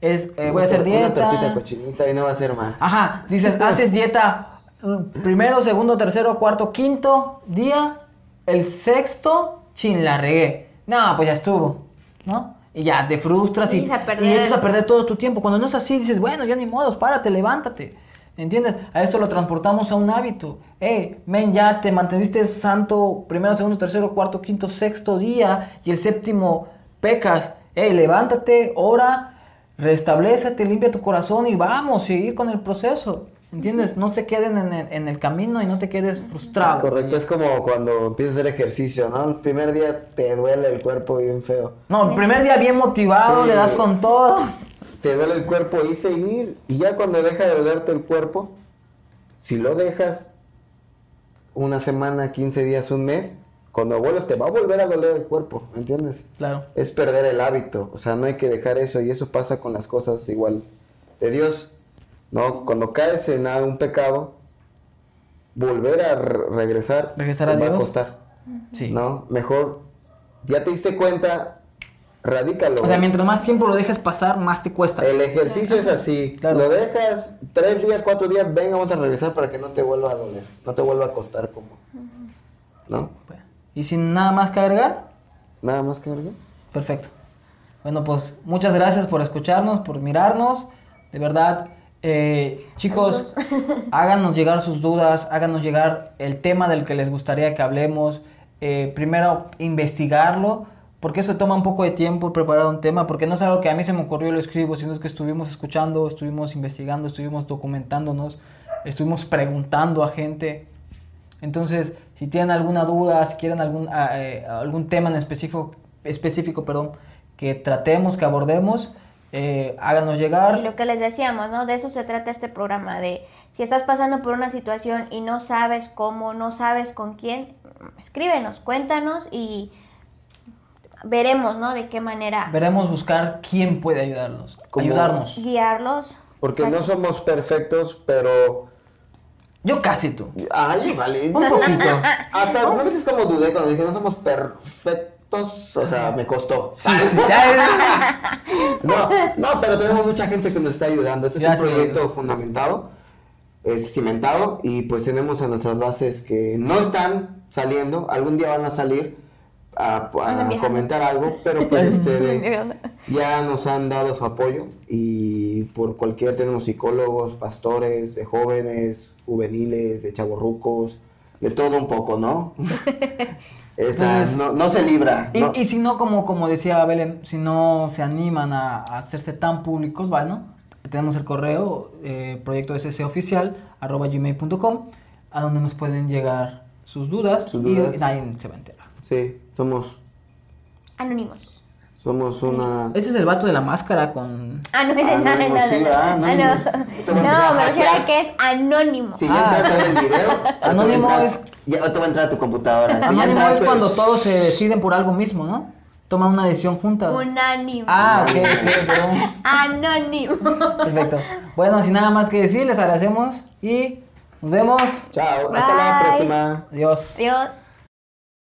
Es, eh, voy a hacer dieta. Una tortita cochinita y no va a ser mal. Ajá, dices, *laughs* haces dieta mm, primero, segundo, tercero, cuarto, quinto día, el sexto, chin, la regué no, pues ya estuvo, ¿no? Y ya te frustras y, y, echas a perder todo tu tiempo. Cuando no es así, dices, bueno, ya ni modo, párate, levántate. ¿Entiendes? A esto lo transportamos a un hábito. Eh, men, ya te mantuviste santo primero, segundo, tercero, cuarto, quinto, sexto día y el séptimo pecas. Eh, levántate, ora, restablecete, limpia tu corazón y vamos, seguir con el proceso. ¿Entiendes? No se queden en el, camino y no te quedes frustrado. correcto, es como cuando empiezas a hacer ejercicio, ¿no? El primer día te duele el cuerpo bien feo. No, el primer día bien motivado, le das con todo. Te duele el cuerpo y seguir. Y ya cuando deja de dolerte el cuerpo, si lo dejas una semana, 15 días, un mes, cuando vuelves te va a volver a doler el cuerpo, ¿entiendes? Claro. Es perder el hábito, o sea, no hay que dejar eso y eso pasa con las cosas igual de Dios. ¿no? Cuando caes en un pecado, volver a regresar, regresar a Dios va a costar. Sí. ¿No? Mejor, ya te diste cuenta, radícalo. O sea, mientras más tiempo lo dejas pasar, más te cuesta. El ejercicio es así. Lo dejas tres días, cuatro días, venga, vamos a regresar para que no te vuelva a doler, no te vuelva a costar como. ¿No? ¿Y sin nada más que agregar? Nada más que agregar. Perfecto. Bueno, pues muchas gracias por escucharnos, por mirarnos. De verdad, eh, chicos, *laughs* háganos llegar sus dudas, háganos llegar el tema del que les gustaría que hablemos. Eh, primero, investigarlo, porque eso toma un poco de tiempo preparar un tema, porque no es algo que a mí se me ocurrió lo escribo, sino es que estuvimos escuchando, estuvimos investigando, estuvimos documentándonos, estuvimos preguntando a gente. Entonces, si tienen alguna duda, si quieren algún, ah, eh, algún tema en específico, específico perdón, que tratemos, que abordemos, eh, háganos llegar. Y lo que les decíamos, ¿no? De eso se trata este programa, de si estás pasando por una situación y no sabes cómo, no sabes con quién, escríbenos, cuéntanos y veremos, ¿no? De qué manera Veremos buscar quién puede ayudarlos. Como- Ayudarnos. guiarlos. Porque Exacto. no somos perfectos, pero... Yo casi tú. Ay, vale. Un poquito. *laughs* Hasta algunas veces como dudé cuando dije no somos perfectos, o sea, me costó. Sí, sí, *laughs* No, no, pero tenemos mucha gente que nos está ayudando. Este es Gracias, un proyecto Dios. fundamentado, es cimentado y pues tenemos en nuestras bases que no están saliendo, algún día van a salir a, comentar algo, pero pues *laughs* este, ya nos han dado su apoyo y por cualquier tenemos psicólogos, pastores, de jóvenes, juveniles, de chavorrucos, de todo un poco, ¿no? *laughs* Entonces- no, no se libra. Y, ¿no? y si no, como, como decía Belén, si no se animan a, a hacerse tan públicos, bueno, tenemos el correo eh, proyecto oficial arroba gmail.com a donde nos pueden llegar sus dudas, Sus y dudas. nadie se va a enterar. Sí, somos, Anónimos. somos una... Ese es el vato de la máscara con... Ah, no, ese no, no, no, Anónimo, no, no. Ah. Anónimo. Te me refiero a que es anónimo. Si ya Ah. entraste a ver el video, Anónimo ahorita es- Ya, ahorita va a entrar a tu computadora. Anónimo es cuando todos se deciden por algo mismo, ¿no? Toman una decisión juntas. Unánimo. Ah, ok, ok, perdón. Anónimo. Perfecto. Bueno, sin nada más que decir, les agradecemos y nos vemos. Chao, hasta la próxima. Adiós. Dios.